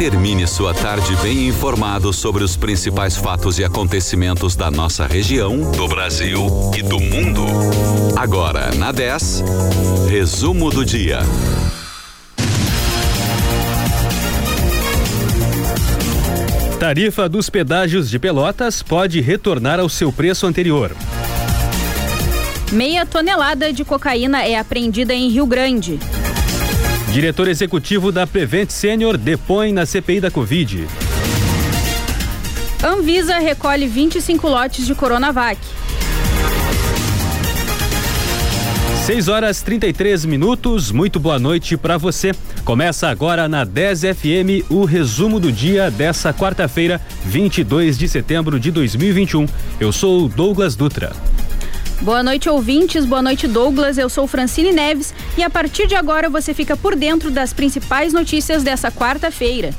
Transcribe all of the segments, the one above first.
Termine sua tarde bem informado sobre os principais fatos e acontecimentos da nossa região, do Brasil e do mundo. Agora, na 10, resumo do dia. Tarifa dos pedágios de Pelotas pode retornar ao seu preço anterior. Meia tonelada de cocaína é apreendida em Rio Grande. Diretor executivo da Prevent Senior depõe na CPI da Covid. Anvisa recolhe 25 lotes de Coronavac. 6 horas 33 minutos. Muito boa noite para você. Começa agora na 10 FM o resumo do dia dessa quarta-feira, 22 de setembro de 2021. Eu sou Douglas Dutra. Boa noite, ouvintes. Boa noite, Douglas. Eu sou Francine Neves e a partir de agora você fica por dentro das principais notícias dessa quarta-feira.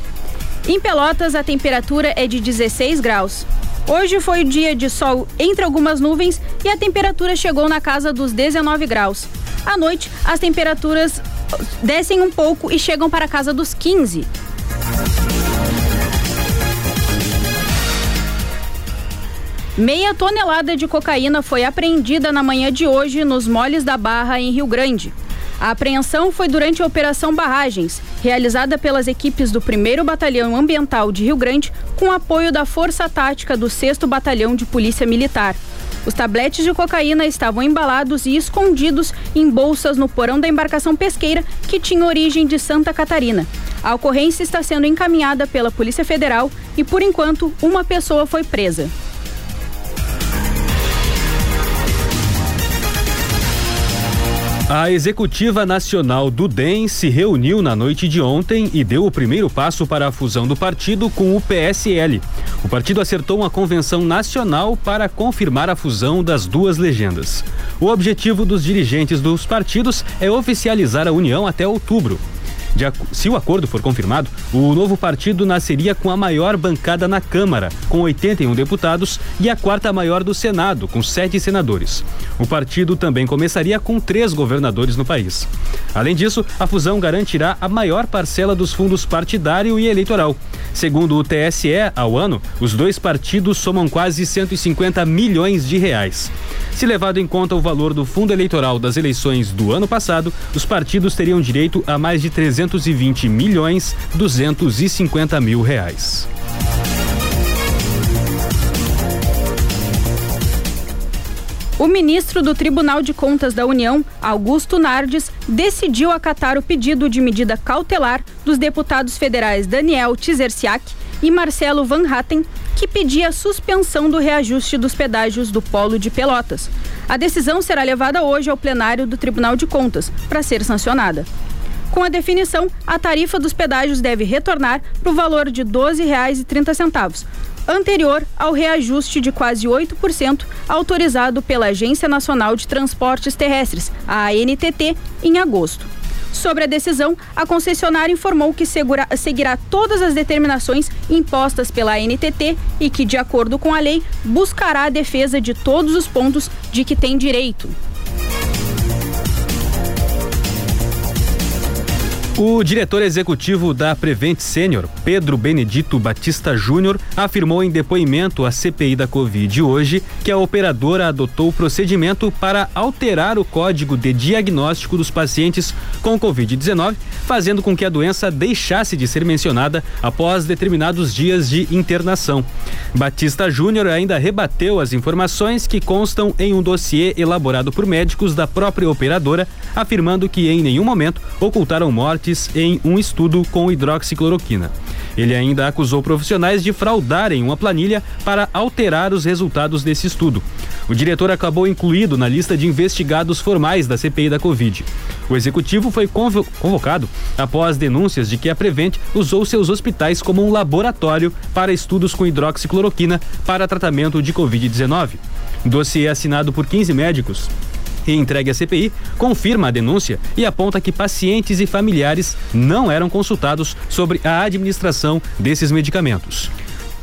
Em Pelotas, a temperatura é de 16 graus. Hoje foi dia de sol entre algumas nuvens e a temperatura chegou na casa dos 19 graus. À noite, as temperaturas descem um pouco e chegam para a casa dos 15. Meia tonelada de cocaína foi apreendida na manhã de hoje nos moles da Barra, em Rio Grande. A apreensão foi durante a Operação Barragens, realizada pelas equipes do 1 Batalhão Ambiental de Rio Grande, com apoio da Força Tática do 6 Batalhão de Polícia Militar. Os tabletes de cocaína estavam embalados e escondidos em bolsas no porão da embarcação pesqueira que tinha origem de Santa Catarina. A ocorrência está sendo encaminhada pela Polícia Federal e, por enquanto, uma pessoa foi presa. A executiva nacional do DEM se reuniu na noite de ontem e deu o primeiro passo para a fusão do partido com o PSL. O partido acertou uma convenção nacional para confirmar a fusão das duas legendas. O objetivo dos dirigentes dos partidos é oficializar a união até outubro. De, se o acordo for confirmado, o novo partido nasceria com a maior bancada na Câmara, com 81 deputados, e a quarta maior do Senado, com sete senadores. O partido também começaria com três governadores no país. Além disso, a fusão garantirá a maior parcela dos fundos partidário e eleitoral. Segundo o TSE, ao ano, os dois partidos somam quase 150 milhões de reais. Se levado em conta o valor do fundo eleitoral das eleições do ano passado, os partidos teriam direito a mais de 320 milhões 250 mil reais. O ministro do Tribunal de Contas da União, Augusto Nardes, decidiu acatar o pedido de medida cautelar dos deputados federais Daniel Tizerciak e Marcelo Van Hatten, que pedia a suspensão do reajuste dos pedágios do Polo de Pelotas. A decisão será levada hoje ao plenário do Tribunal de Contas para ser sancionada. Com a definição, a tarifa dos pedágios deve retornar para o valor de R$ 12,30, anterior ao reajuste de quase 8% autorizado pela Agência Nacional de Transportes Terrestres, a ANTT, em agosto. Sobre a decisão, a concessionária informou que segura, seguirá todas as determinações impostas pela ANTT e que, de acordo com a lei, buscará a defesa de todos os pontos de que tem direito. O diretor executivo da Prevent Senior, Pedro Benedito Batista Júnior, afirmou em depoimento à CPI da Covid hoje que a operadora adotou o procedimento para alterar o código de diagnóstico dos pacientes com Covid-19, fazendo com que a doença deixasse de ser mencionada após determinados dias de internação. Batista Júnior ainda rebateu as informações que constam em um dossiê elaborado por médicos da própria operadora, afirmando que em nenhum momento ocultaram mortes em um estudo com hidroxicloroquina. Ele ainda acusou profissionais de fraudarem uma planilha para alterar os resultados desse estudo. O diretor acabou incluído na lista de investigados formais da CPI da Covid. O executivo foi convocado após denúncias de que a Prevent usou seus hospitais como um laboratório para estudos com hidroxicloroquina para tratamento de Covid-19. Dossiê assinado por 15 médicos e entregue à CPI, confirma a denúncia e aponta que pacientes e familiares não eram consultados sobre a administração desses medicamentos.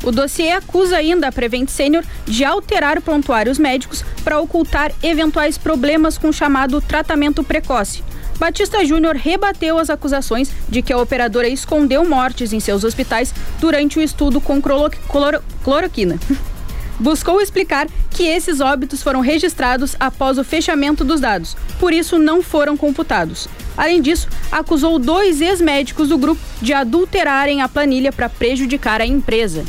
O dossiê acusa ainda a Prevent Senior de alterar prontuários médicos para ocultar eventuais problemas com o chamado tratamento precoce. Batista Júnior rebateu as acusações de que a operadora escondeu mortes em seus hospitais durante o estudo com cloroquina. Buscou explicar que esses óbitos foram registrados após o fechamento dos dados, por isso não foram computados. Além disso, acusou dois ex-médicos do grupo de adulterarem a planilha para prejudicar a empresa.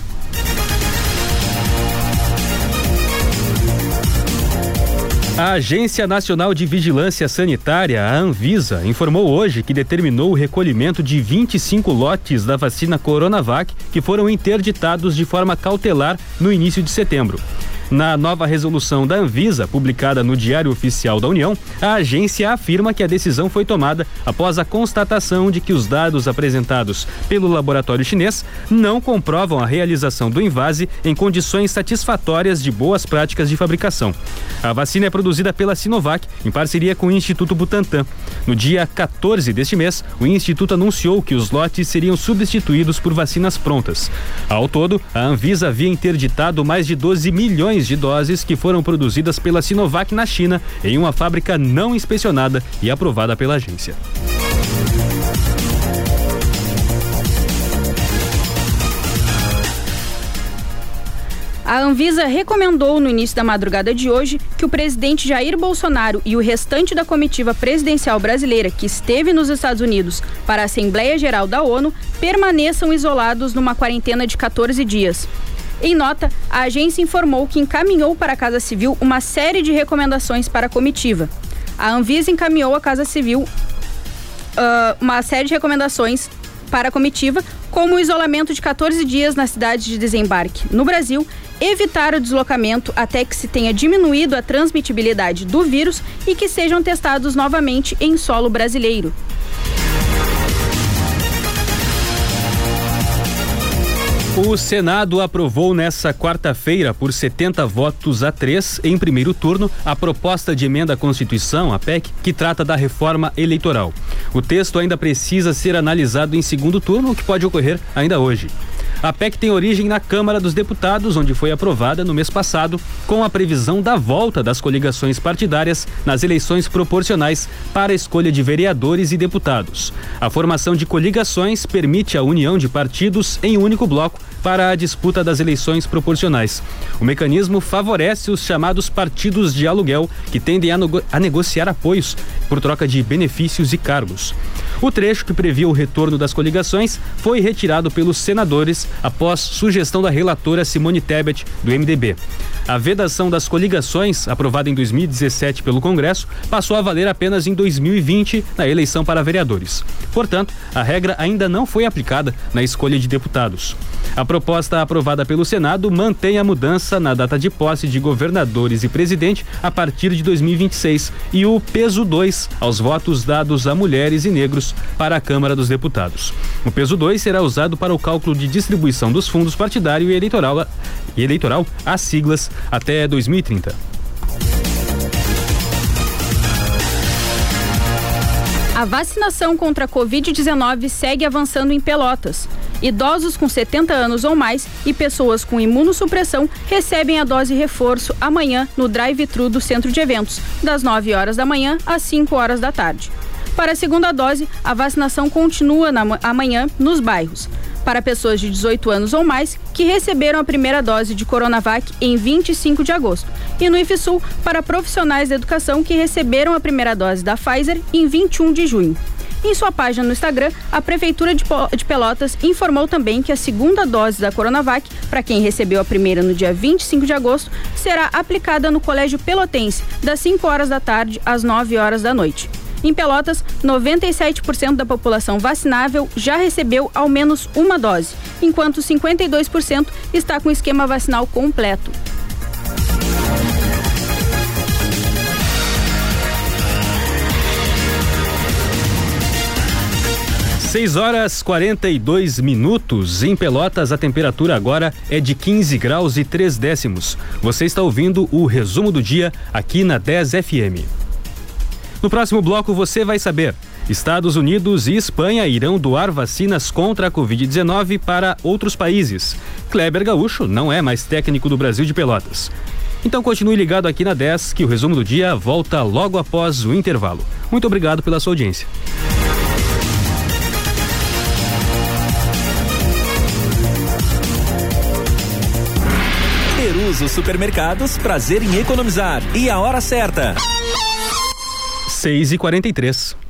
A Agência Nacional de Vigilância Sanitária, a Anvisa, informou hoje que determinou o recolhimento de 25 lotes da vacina Coronavac que foram interditados de forma cautelar no início de setembro. Na nova resolução da Anvisa, publicada no Diário Oficial da União, a agência afirma que a decisão foi tomada após a constatação de que os dados apresentados pelo laboratório chinês não comprovam a realização do invase em condições satisfatórias de boas práticas de fabricação. A vacina é produzida pela Sinovac em parceria com o Instituto Butantan. No dia 14 deste mês, o instituto anunciou que os lotes seriam substituídos por vacinas prontas. Ao todo, a Anvisa havia interditado mais de 12 milhões milhões de doses que foram produzidas pela Sinovac na China em uma fábrica não inspecionada e aprovada pela agência. A Anvisa recomendou no início da madrugada de hoje que o presidente Jair Bolsonaro e o restante da comitiva presidencial brasileira que esteve nos Estados Unidos para a Assembleia Geral da ONU permaneçam isolados numa quarentena de 14 dias. Em nota, a agência informou que encaminhou para a Casa Civil uma série de recomendações para a comitiva. A Anvisa encaminhou à Casa Civil uh, uma série de recomendações para a comitiva, como o isolamento de 14 dias na cidade de desembarque no Brasil, evitar o deslocamento até que se tenha diminuído a transmitibilidade do vírus e que sejam testados novamente em solo brasileiro. O Senado aprovou nessa quarta-feira, por 70 votos a 3, em primeiro turno, a proposta de emenda à Constituição, a PEC, que trata da reforma eleitoral. O texto ainda precisa ser analisado em segundo turno, o que pode ocorrer ainda hoje. A PEC tem origem na Câmara dos Deputados, onde foi aprovada no mês passado, com a previsão da volta das coligações partidárias nas eleições proporcionais para a escolha de vereadores e deputados. A formação de coligações permite a união de partidos em um único bloco para a disputa das eleições proporcionais. O mecanismo favorece os chamados partidos de aluguel, que tendem a, a negociar apoios por troca de benefícios e cargos. O trecho que previa o retorno das coligações foi retirado pelos senadores após sugestão da relatora Simone Tebet, do MDB. A vedação das coligações, aprovada em 2017 pelo Congresso, passou a valer apenas em 2020 na eleição para vereadores. Portanto, a regra ainda não foi aplicada na escolha de deputados. A proposta aprovada pelo Senado mantém a mudança na data de posse de governadores e presidente a partir de 2026 e o peso 2 aos votos dados a mulheres e negros para a Câmara dos Deputados. O peso 2 será usado para o cálculo de distribuição dos fundos partidário e eleitoral, e eleitoral às siglas até 2030. A vacinação contra a Covid-19 segue avançando em Pelotas. Idosos com 70 anos ou mais e pessoas com imunossupressão recebem a dose reforço amanhã no drive-thru do centro de eventos, das 9 horas da manhã às 5 horas da tarde. Para a segunda dose, a vacinação continua na, amanhã nos bairros para pessoas de 18 anos ou mais que receberam a primeira dose de Coronavac em 25 de agosto, e no IFSUL para profissionais da educação que receberam a primeira dose da Pfizer em 21 de junho. Em sua página no Instagram, a Prefeitura de Pelotas informou também que a segunda dose da Coronavac, para quem recebeu a primeira no dia 25 de agosto, será aplicada no Colégio Pelotense, das 5 horas da tarde às 9 horas da noite. Em Pelotas, 97% da população vacinável já recebeu ao menos uma dose, enquanto 52% está com o esquema vacinal completo. Seis horas 42 minutos. Em Pelotas, a temperatura agora é de 15 graus e 3 décimos. Você está ouvindo o resumo do dia aqui na 10 FM. No próximo bloco você vai saber. Estados Unidos e Espanha irão doar vacinas contra a Covid-19 para outros países. Kleber Gaúcho não é mais técnico do Brasil de Pelotas. Então continue ligado aqui na 10, que o resumo do dia volta logo após o intervalo. Muito obrigado pela sua audiência. Peruso Supermercados, prazer em economizar. E a hora certa. 6 e 43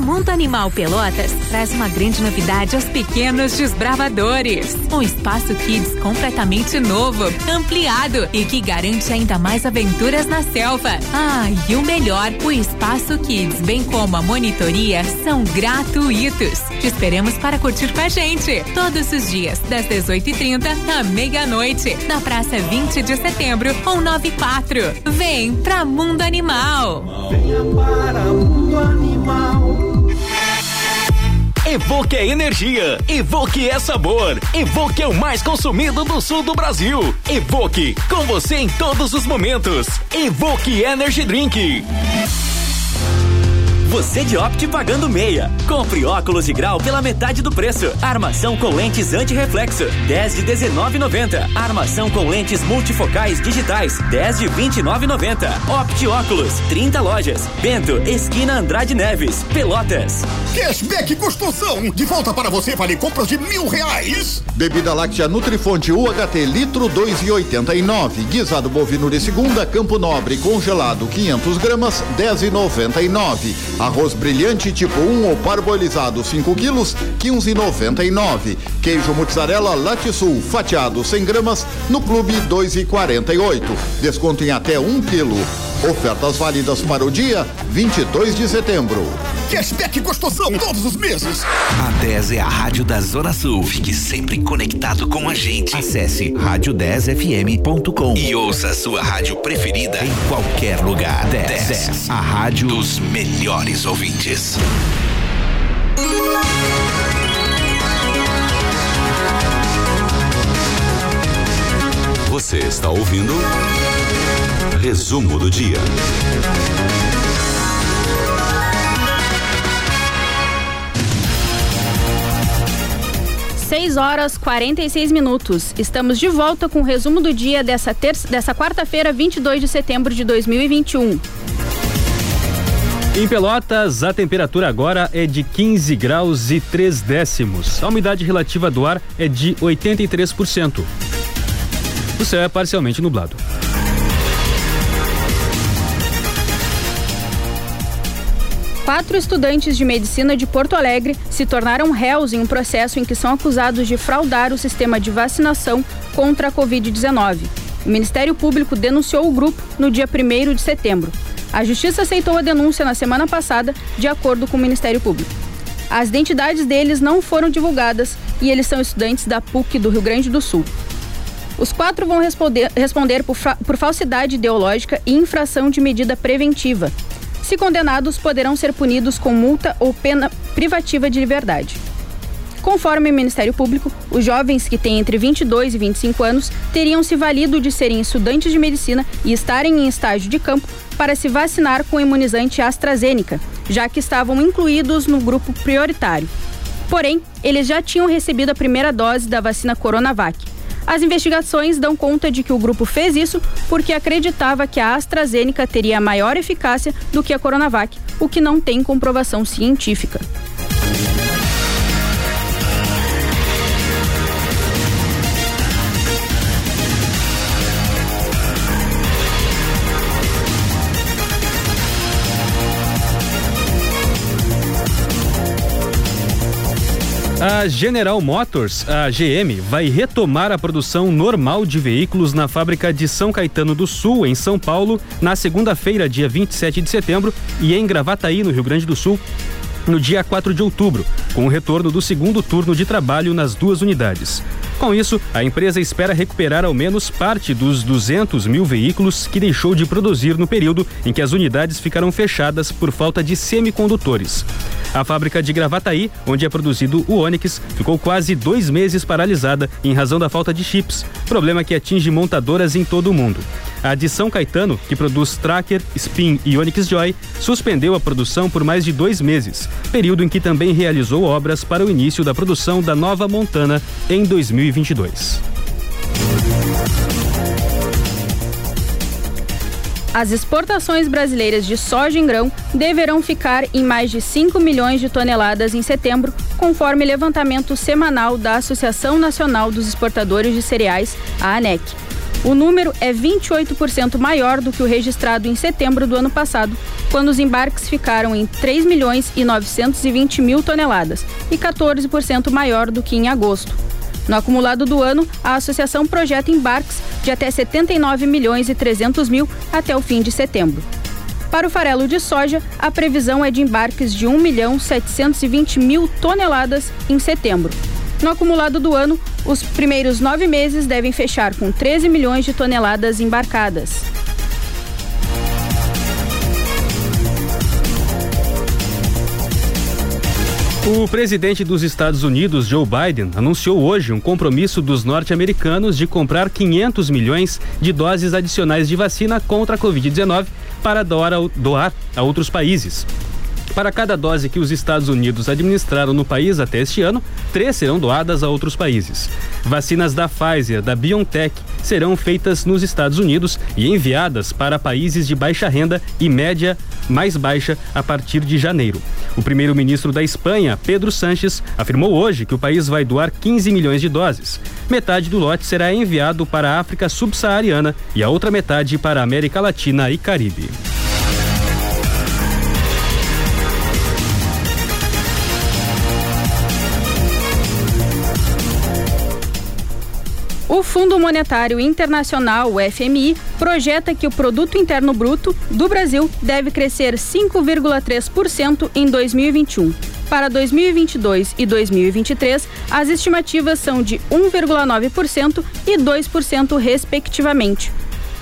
Mundo Animal Pelotas traz uma grande novidade aos pequenos desbravadores. Um espaço kids completamente novo, ampliado e que garante ainda mais aventuras na selva. Ah, e o melhor, o espaço kids, bem como a monitoria, são gratuitos. Te esperamos para curtir com a gente todos os dias, das 18h30 à meia-noite, na Praça 20 de Setembro, 194. Vem pra Mundo Animal. Venha para Mundo Animal. Evoque é energia, Evoque é sabor, Evoque é o mais consumido do sul do Brasil. Evoque, com você em todos os momentos. Evoque Energy Drink. Você de Opt pagando meia. Compre óculos de grau pela metade do preço. Armação com lentes anti-reflexo, 10 de 19,90. Armação com lentes multifocais digitais, 10 de 29,90. Opt Óculos, 30 lojas. Bento, esquina Andrade Neves, Pelotas. Cashback Construção, de volta para você vale compras de mil reais. Bebida láctea Nutrifonte UHT litro 2,89. Guisado bovino de segunda, Campo Nobre congelado 500 gramas, 10,99. Arroz brilhante tipo 1 ou parboilizado 5 quilos, 15,99. Queijo mozzarella Latisul fatiado 100 gramas no Clube 2,48. Desconto em até 1 quilo. Ofertas válidas para o dia 22 de setembro. Cashback gostoção todos os meses. A 10 é a rádio da Zona Sul. Fique sempre conectado com a gente. Acesse rádio10fm.com e ouça a sua rádio preferida em qualquer lugar. 10, 10 a rádio dos melhores ouvintes. Você está ouvindo Resumo do dia. Seis horas 46 minutos. Estamos de volta com o resumo do dia dessa, dessa quarta-feira, 22 de setembro de 2021. Em Pelotas, a temperatura agora é de 15 graus e 3 décimos. A umidade relativa do ar é de 83%. O céu é parcialmente nublado. Quatro estudantes de medicina de Porto Alegre se tornaram réus em um processo em que são acusados de fraudar o sistema de vacinação contra a Covid-19. O Ministério Público denunciou o grupo no dia 1 de setembro. A Justiça aceitou a denúncia na semana passada, de acordo com o Ministério Público. As identidades deles não foram divulgadas e eles são estudantes da PUC do Rio Grande do Sul. Os quatro vão responder, responder por, por falsidade ideológica e infração de medida preventiva. Se condenados, poderão ser punidos com multa ou pena privativa de liberdade. Conforme o Ministério Público, os jovens que têm entre 22 e 25 anos teriam se valido de serem estudantes de medicina e estarem em estágio de campo para se vacinar com o imunizante AstraZeneca, já que estavam incluídos no grupo prioritário. Porém, eles já tinham recebido a primeira dose da vacina Coronavac as investigações dão conta de que o grupo fez isso porque acreditava que a AstraZeneca teria maior eficácia do que a Coronavac, o que não tem comprovação científica. A General Motors, a GM, vai retomar a produção normal de veículos na fábrica de São Caetano do Sul, em São Paulo, na segunda-feira, dia 27 de setembro, e em Gravataí, no Rio Grande do Sul, no dia 4 de outubro, com o retorno do segundo turno de trabalho nas duas unidades. Com isso, a empresa espera recuperar ao menos parte dos 200 mil veículos que deixou de produzir no período em que as unidades ficaram fechadas por falta de semicondutores. A fábrica de Gravataí, onde é produzido o Onix, ficou quase dois meses paralisada em razão da falta de chips, problema que atinge montadoras em todo o mundo. A de São Caetano, que produz Tracker, Spin e Onix Joy, suspendeu a produção por mais de dois meses, período em que também realizou obras para o início da produção da nova Montana em 2022. As exportações brasileiras de soja em grão deverão ficar em mais de 5 milhões de toneladas em setembro, conforme levantamento semanal da Associação Nacional dos Exportadores de Cereais, a ANEC. O número é 28% maior do que o registrado em setembro do ano passado, quando os embarques ficaram em 3 milhões e 920 mil toneladas, e 14% maior do que em agosto. No acumulado do ano, a associação projeta embarques de até 79 milhões e 300 mil até o fim de setembro. Para o farelo de soja, a previsão é de embarques de 1 milhão 720 mil toneladas em setembro. No acumulado do ano, os primeiros nove meses devem fechar com 13 milhões de toneladas embarcadas. O presidente dos Estados Unidos, Joe Biden, anunciou hoje um compromisso dos norte-americanos de comprar 500 milhões de doses adicionais de vacina contra a Covid-19 para doar a outros países. Para cada dose que os Estados Unidos administraram no país até este ano, três serão doadas a outros países. Vacinas da Pfizer, da BioNTech, serão feitas nos Estados Unidos e enviadas para países de baixa renda e média mais baixa a partir de janeiro. O primeiro-ministro da Espanha, Pedro Sanches, afirmou hoje que o país vai doar 15 milhões de doses. Metade do lote será enviado para a África subsaariana e a outra metade para a América Latina e Caribe. O Fundo Monetário Internacional, o FMI, projeta que o produto interno bruto do Brasil deve crescer 5,3% em 2021. Para 2022 e 2023, as estimativas são de 1,9% e 2%, respectivamente.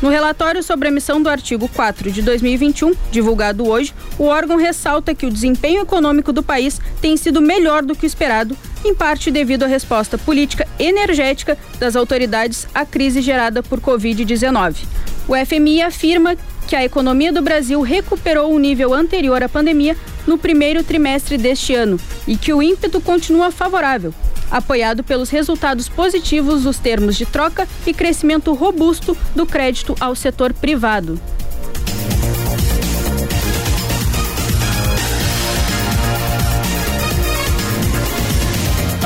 No relatório sobre a emissão do artigo 4 de 2021, divulgado hoje, o órgão ressalta que o desempenho econômico do país tem sido melhor do que o esperado, em parte devido à resposta política energética das autoridades à crise gerada por Covid-19. O FMI afirma que a economia do Brasil recuperou o nível anterior à pandemia no primeiro trimestre deste ano e que o ímpeto continua favorável, apoiado pelos resultados positivos dos termos de troca e crescimento robusto do crédito ao setor privado.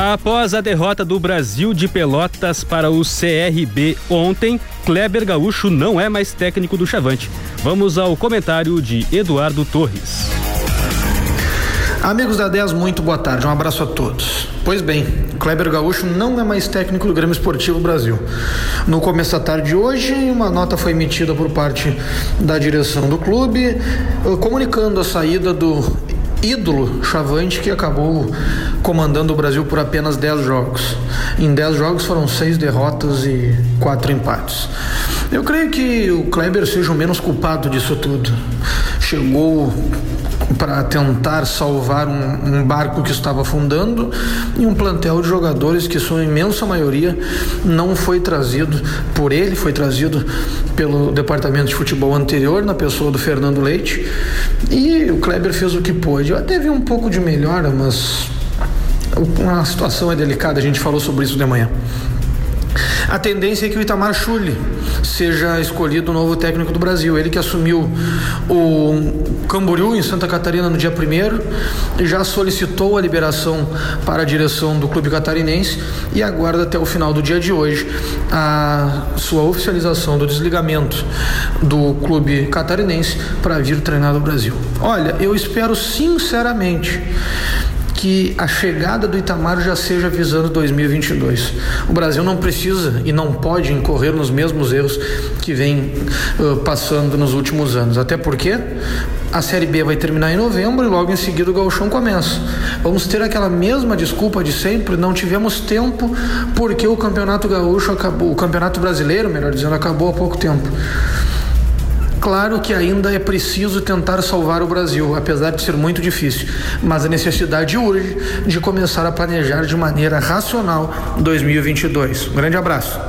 Após a derrota do Brasil de Pelotas para o CRB ontem, Kleber Gaúcho não é mais técnico do Chavante. Vamos ao comentário de Eduardo Torres. Amigos da 10, muito boa tarde, um abraço a todos. Pois bem, Kleber Gaúcho não é mais técnico do Grêmio Esportivo Brasil. No começo da tarde de hoje, uma nota foi emitida por parte da direção do clube, eh, comunicando a saída do ídolo Chavante que acabou comandando o Brasil por apenas 10 jogos. Em 10 jogos foram seis derrotas e quatro empates. Eu creio que o Kleber seja o menos culpado disso tudo. Chegou para tentar salvar um, um, barco que estava afundando e um plantel de jogadores que sua imensa maioria não foi trazido por ele, foi trazido pelo departamento de futebol anterior na pessoa do Fernando Leite e o Kleber fez o que pôde. Até vi um pouco de melhora, mas a situação é delicada, a gente falou sobre isso de manhã. A tendência é que o Itamar Chuli seja escolhido o novo técnico do Brasil. Ele que assumiu o Camboriú em Santa Catarina no dia 1 já solicitou a liberação para a direção do clube catarinense e aguarda até o final do dia de hoje a sua oficialização do desligamento do clube catarinense para vir treinar no Brasil. Olha, eu espero sinceramente que a chegada do Itamar já seja visando 2022. O Brasil não precisa e não pode incorrer nos mesmos erros que vem uh, passando nos últimos anos. Até porque a Série B vai terminar em novembro e logo em seguida o Gauchão começa. Vamos ter aquela mesma desculpa de sempre, não tivemos tempo porque o Campeonato Gaúcho acabou, o Campeonato Brasileiro, melhor dizendo, acabou há pouco tempo. Claro que ainda é preciso tentar salvar o Brasil, apesar de ser muito difícil, mas a necessidade urge de começar a planejar de maneira racional 2022. Um grande abraço.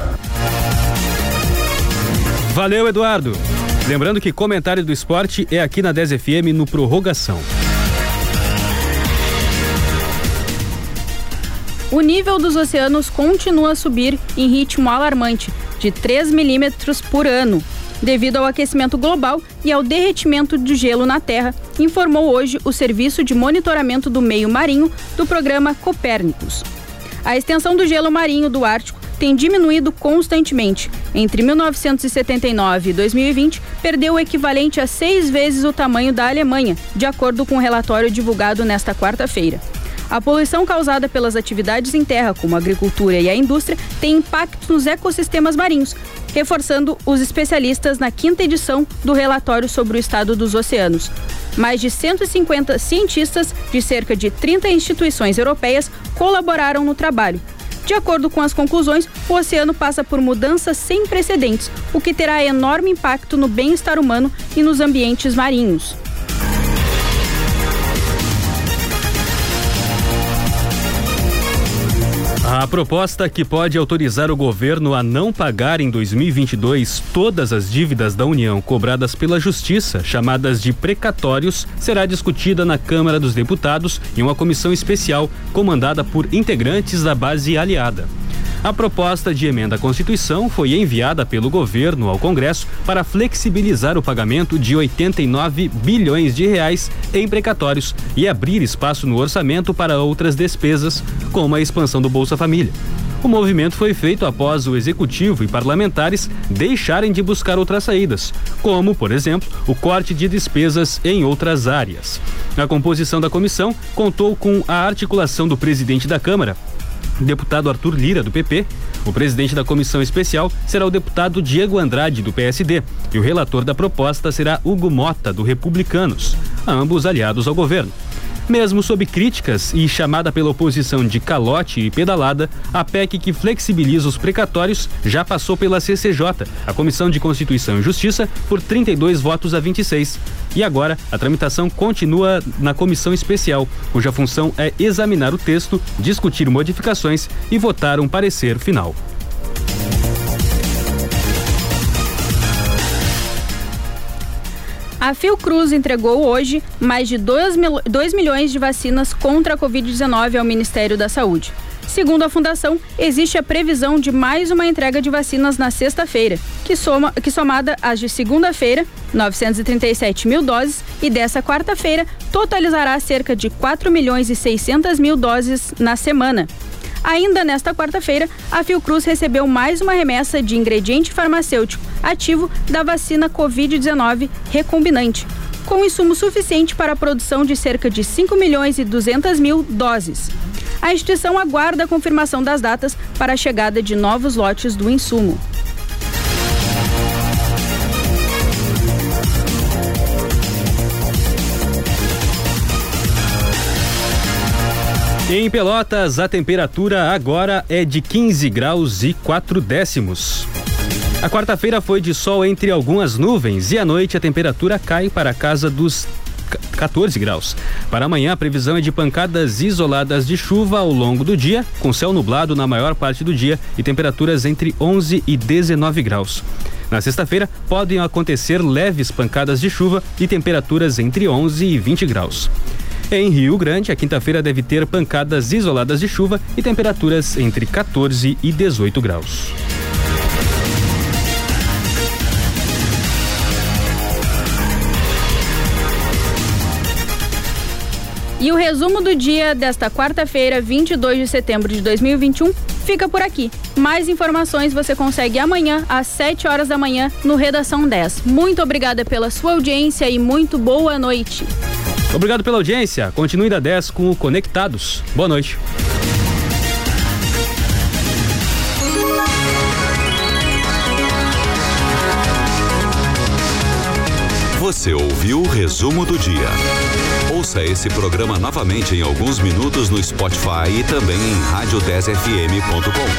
Valeu, Eduardo. Lembrando que comentário do esporte é aqui na 10 FM no Prorrogação. O nível dos oceanos continua a subir em ritmo alarmante, de 3 milímetros por ano, devido ao aquecimento global e ao derretimento de gelo na Terra, informou hoje o Serviço de Monitoramento do Meio Marinho do programa Copérnicos. A extensão do gelo marinho do Ártico tem diminuído constantemente. Entre 1979 e 2020, perdeu o equivalente a seis vezes o tamanho da Alemanha, de acordo com o um relatório divulgado nesta quarta-feira. A poluição causada pelas atividades em terra, como a agricultura e a indústria, tem impacto nos ecossistemas marinhos, reforçando os especialistas na quinta edição do relatório sobre o estado dos oceanos. Mais de 150 cientistas de cerca de 30 instituições europeias colaboraram no trabalho. De acordo com as conclusões, o oceano passa por mudanças sem precedentes, o que terá enorme impacto no bem-estar humano e nos ambientes marinhos. A proposta que pode autorizar o governo a não pagar em 2022 todas as dívidas da União cobradas pela Justiça, chamadas de precatórios, será discutida na Câmara dos Deputados em uma comissão especial comandada por integrantes da base aliada. A proposta de emenda à Constituição foi enviada pelo governo ao Congresso para flexibilizar o pagamento de 89 bilhões de reais em precatórios e abrir espaço no orçamento para outras despesas, como a expansão do Bolsa Família. O movimento foi feito após o executivo e parlamentares deixarem de buscar outras saídas, como, por exemplo, o corte de despesas em outras áreas. A composição da comissão contou com a articulação do presidente da Câmara, deputado Arthur Lira, do PP. O presidente da comissão especial será o deputado Diego Andrade, do PSD. E o relator da proposta será Hugo Mota, do Republicanos, ambos aliados ao governo. Mesmo sob críticas e chamada pela oposição de calote e pedalada, a PEC que flexibiliza os precatórios já passou pela CCJ, a Comissão de Constituição e Justiça, por 32 votos a 26. E agora, a tramitação continua na comissão especial, cuja função é examinar o texto, discutir modificações e votar um parecer final. A Fiocruz entregou hoje mais de 2, mil, 2 milhões de vacinas contra a Covid-19 ao Ministério da Saúde. Segundo a Fundação, existe a previsão de mais uma entrega de vacinas na sexta-feira, que, soma, que somada às de segunda-feira, 937 mil doses, e dessa quarta-feira, totalizará cerca de 4 milhões e 600 mil doses na semana. Ainda nesta quarta-feira, a Fiocruz recebeu mais uma remessa de ingrediente farmacêutico ativo da vacina Covid-19 recombinante, com insumo suficiente para a produção de cerca de 5 milhões e 200 mil doses. A instituição aguarda a confirmação das datas para a chegada de novos lotes do insumo. Em Pelotas, a temperatura agora é de 15 graus e 4 décimos. A quarta-feira foi de sol entre algumas nuvens e à noite a temperatura cai para a casa dos 14 graus. Para amanhã, a previsão é de pancadas isoladas de chuva ao longo do dia, com céu nublado na maior parte do dia e temperaturas entre 11 e 19 graus. Na sexta-feira, podem acontecer leves pancadas de chuva e temperaturas entre 11 e 20 graus. Em Rio Grande, a quinta-feira deve ter pancadas isoladas de chuva e temperaturas entre 14 e 18 graus. E o resumo do dia desta quarta-feira, 22 de setembro de 2021, fica por aqui. Mais informações você consegue amanhã, às 7 horas da manhã, no Redação 10. Muito obrigada pela sua audiência e muito boa noite. Obrigado pela audiência. Continue da 10 com o Conectados. Boa noite. Você ouviu o resumo do dia. Ouça esse programa novamente em alguns minutos no Spotify e também em rádio10fm.com.